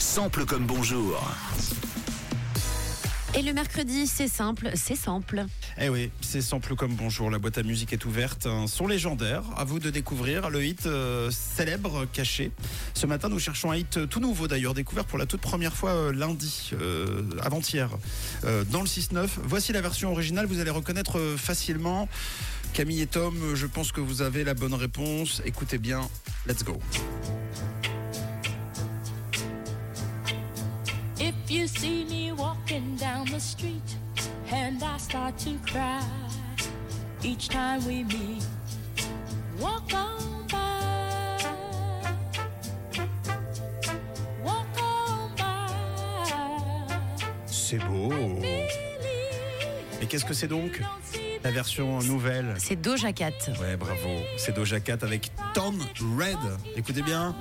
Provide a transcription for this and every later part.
Sample comme bonjour. Et le mercredi, c'est simple, c'est simple. Eh oui, c'est sample comme bonjour. La boîte à musique est ouverte. Un son légendaire. À vous de découvrir le hit euh, célèbre caché. Ce matin, nous cherchons un hit tout nouveau d'ailleurs, découvert pour la toute première fois euh, lundi, euh, avant-hier, euh, dans le 6-9. Voici la version originale. Vous allez reconnaître euh, facilement. Camille et Tom, euh, je pense que vous avez la bonne réponse. Écoutez bien. Let's go. If you see me walking down the street and I start to cry each time we meet, walk on by. Walk on by. C'est beau. Et qu'est-ce que c'est donc La version nouvelle? C'est Doja Cat. Ouais, bravo. C'est Doja Cat avec Tom Red. Écoutez bien.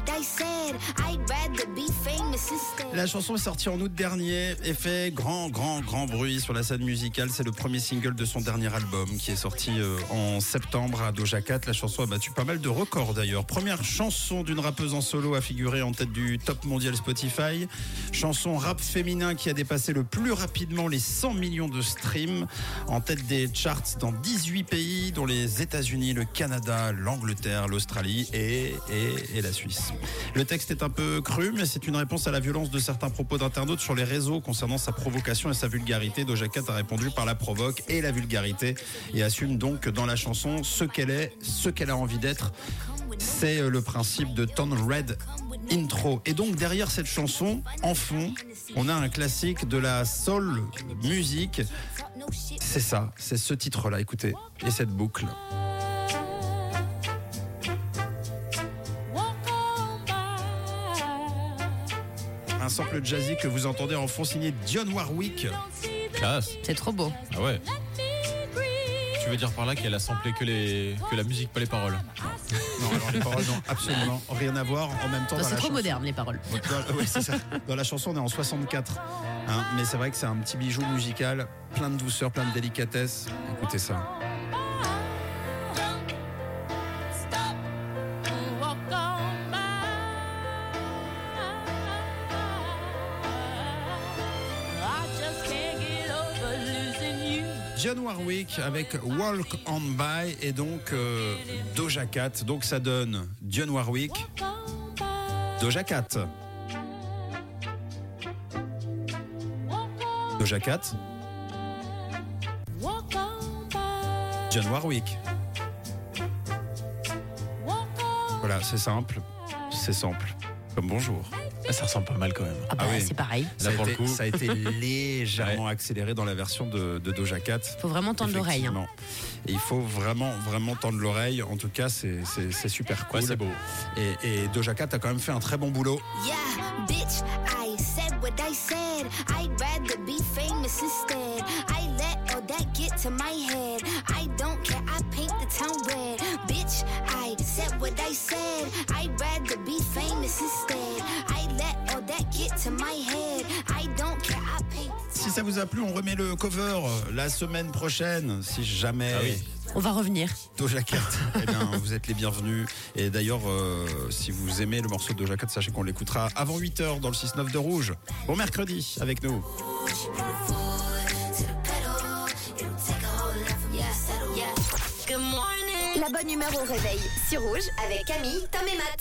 What I said. I'd rather. La chanson est sortie en août dernier et fait grand, grand, grand bruit sur la scène musicale. C'est le premier single de son dernier album qui est sorti euh, en septembre à Doja Cat. La chanson a battu pas mal de records d'ailleurs. Première chanson d'une rappeuse en solo à figurer en tête du top mondial Spotify. Chanson rap féminin qui a dépassé le plus rapidement les 100 millions de streams. En tête des charts dans 18 pays, dont les États-Unis, le Canada, l'Angleterre, l'Australie et, et, et la Suisse. Le texte est un peu cru, mais c'est une réponse à la violence de certains propos d'internautes sur les réseaux concernant sa provocation et sa vulgarité. Doja Cat a répondu par la provoque et la vulgarité et assume donc dans la chanson ce qu'elle est, ce qu'elle a envie d'être. C'est euh, le principe de Ton Red Intro. Et donc derrière cette chanson, en fond, on a un classique de la soul musique. C'est ça, c'est ce titre-là, écoutez, et cette boucle. Sample jazzy que vous entendez en fond signé Dionne Warwick. Classe. C'est trop beau. Ah ouais. Tu veux dire par là qu'elle a samplé que, les, que la musique, pas les paroles Non, alors les paroles n'ont absolument rien à voir. En même temps, dans C'est trop chanson- moderne, les paroles. Dans, ouais, c'est ça. Dans la chanson, on est en 64. Hein, mais c'est vrai que c'est un petit bijou musical, plein de douceur, plein de délicatesse. Écoutez ça. Dionne Warwick avec Walk On By et donc euh, Doja Cat. Donc ça donne Dionne Warwick. Doja Cat. Doja Cat. Dionne Warwick. Voilà, c'est simple, c'est simple. Comme bonjour. Ça ressemble pas mal quand même. Ah bah, Ah oui. c'est pareil. Ça Là, a, pour le été, coup. ça a été légèrement accéléré dans la version de, de Doja Cat. Faut vraiment tendre l'oreille. hein. Il faut vraiment, vraiment tendre l'oreille. En tout cas, c'est c'est- c'est super cool. Ouais, c'est beau. Et, et Doja Cat a quand même fait un très bon boulot. Yeah, bitch, I said what I said. I'd rather be famous instead. I let all that get to my head. I don't care, I paint the town red. Bitch, I said what I said. I'd rather Si ça vous a plu, on remet le cover la semaine prochaine. Si jamais Ah oui. On va revenir. Doja Cat, eh bien, vous êtes les bienvenus. Et d'ailleurs, euh, si vous aimez le morceau de Doja Cat, sachez qu'on l'écoutera avant 8h dans le 6-9 de Rouge. Bon mercredi avec nous. Good morning. La bonne humeur au réveil sur Rouge avec Camille, Tom et Matt.